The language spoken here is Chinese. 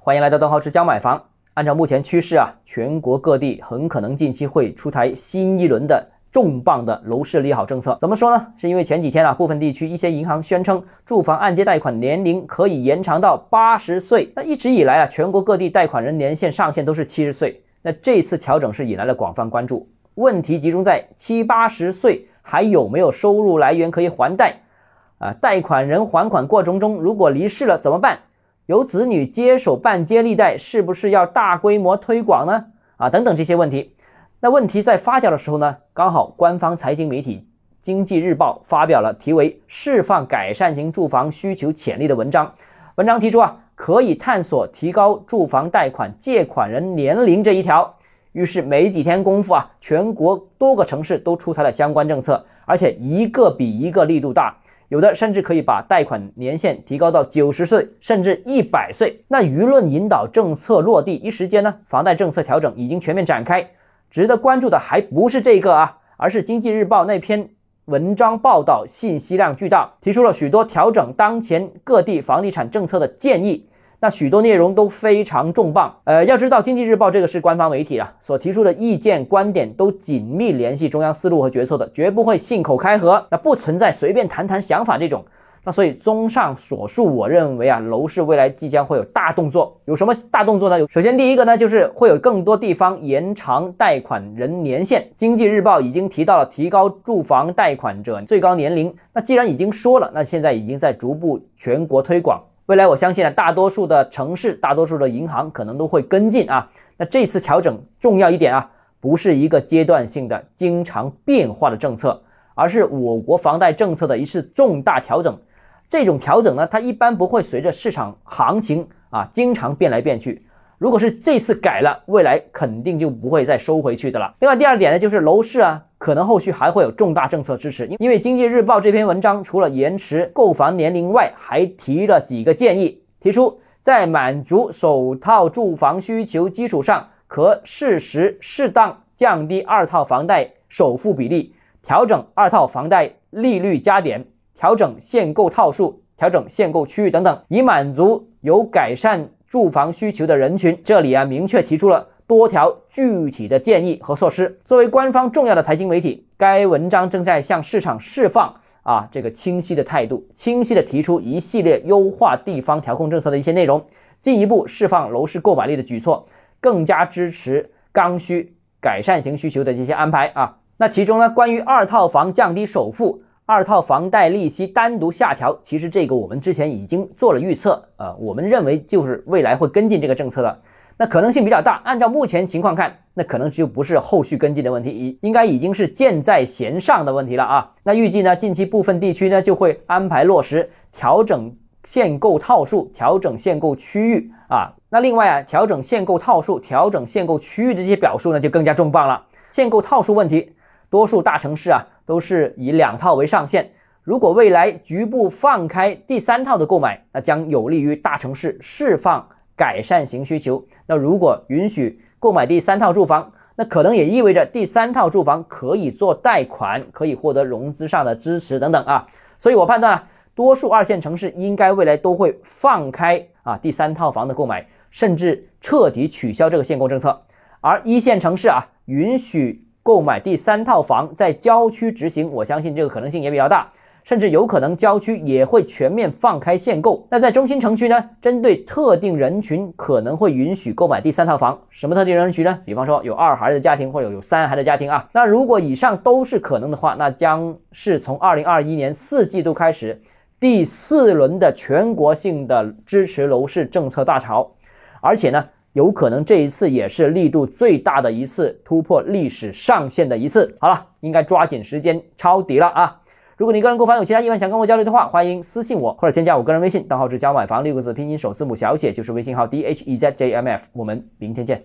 欢迎来到邓浩之教买房。按照目前趋势啊，全国各地很可能近期会出台新一轮的重磅的楼市利好政策。怎么说呢？是因为前几天啊，部分地区一些银行宣称住房按揭贷款年龄可以延长到八十岁。那一直以来啊，全国各地贷款人年限上限都是七十岁。那这次调整是引来了广泛关注。问题集中在七八十岁还有没有收入来源可以还贷？啊，贷款人还款过程中如果离世了怎么办？由子女接手办接力贷，是不是要大规模推广呢？啊，等等这些问题。那问题在发酵的时候呢，刚好官方财经媒体《经济日报》发表了题为《释放改善型住房需求潜力》的文章。文章提出啊，可以探索提高住房贷款借款人年龄这一条。于是没几天功夫啊，全国多个城市都出台了相关政策，而且一个比一个力度大。有的甚至可以把贷款年限提高到九十岁，甚至一百岁。那舆论引导政策落地一时间呢，房贷政策调整已经全面展开。值得关注的还不是这个啊，而是经济日报那篇文章报道信息量巨大，提出了许多调整当前各地房地产政策的建议。那许多内容都非常重磅，呃，要知道《经济日报》这个是官方媒体啊，所提出的意见观点都紧密联系中央思路和决策的，绝不会信口开河，那不存在随便谈谈想法这种。那所以综上所述，我认为啊，楼市未来即将会有大动作。有什么大动作呢？首先第一个呢，就是会有更多地方延长贷款人年限。《经济日报》已经提到了提高住房贷款者最高年龄，那既然已经说了，那现在已经在逐步全国推广。未来我相信呢，大多数的城市、大多数的银行可能都会跟进啊。那这次调整重要一点啊，不是一个阶段性的、经常变化的政策，而是我国房贷政策的一次重大调整。这种调整呢，它一般不会随着市场行情啊经常变来变去。如果是这次改了，未来肯定就不会再收回去的了。另外，第二点呢，就是楼市啊，可能后续还会有重大政策支持。因为《经济日报》这篇文章除了延迟购房年龄外，还提了几个建议，提出在满足首套住房需求基础上，可适时适当降低二套房贷首付比例，调整二套房贷利率加点，调整限购套数，调整限购区域等等，以满足有改善。住房需求的人群，这里啊明确提出了多条具体的建议和措施。作为官方重要的财经媒体，该文章正在向市场释放啊这个清晰的态度，清晰的提出一系列优化地方调控政策的一些内容，进一步释放楼市购买力的举措，更加支持刚需改善型需求的这些安排啊。那其中呢，关于二套房降低首付。二套房贷利息单独下调，其实这个我们之前已经做了预测，呃，我们认为就是未来会跟进这个政策的，那可能性比较大。按照目前情况看，那可能就不是后续跟进的问题，已应该已经是箭在弦上的问题了啊。那预计呢，近期部分地区呢就会安排落实调整限购套数、调整限购区域啊。那另外啊，调整限购套数、调整限购区域的这些表述呢，就更加重磅了。限购套数问题。多数大城市啊都是以两套为上限。如果未来局部放开第三套的购买，那将有利于大城市释放改善型需求。那如果允许购买第三套住房，那可能也意味着第三套住房可以做贷款，可以获得融资上的支持等等啊。所以我判断啊，多数二线城市应该未来都会放开啊第三套房的购买，甚至彻底取消这个限购政策。而一线城市啊允许。购买第三套房在郊区执行，我相信这个可能性也比较大，甚至有可能郊区也会全面放开限购。那在中心城区呢？针对特定人群可能会允许购买第三套房。什么特定人群呢？比方说有二孩的家庭或者有三孩的家庭啊。那如果以上都是可能的话，那将是从二零二一年四季度开始第四轮的全国性的支持楼市政策大潮，而且呢。有可能这一次也是力度最大的一次突破历史上限的一次。好了，应该抓紧时间抄底了啊！如果你个人购房有其他疑问想跟我交流的话，欢迎私信我或者添加我个人微信，账号是加买房六个字拼音首字母小写，就是微信号 d h e z j m f。我们明天见。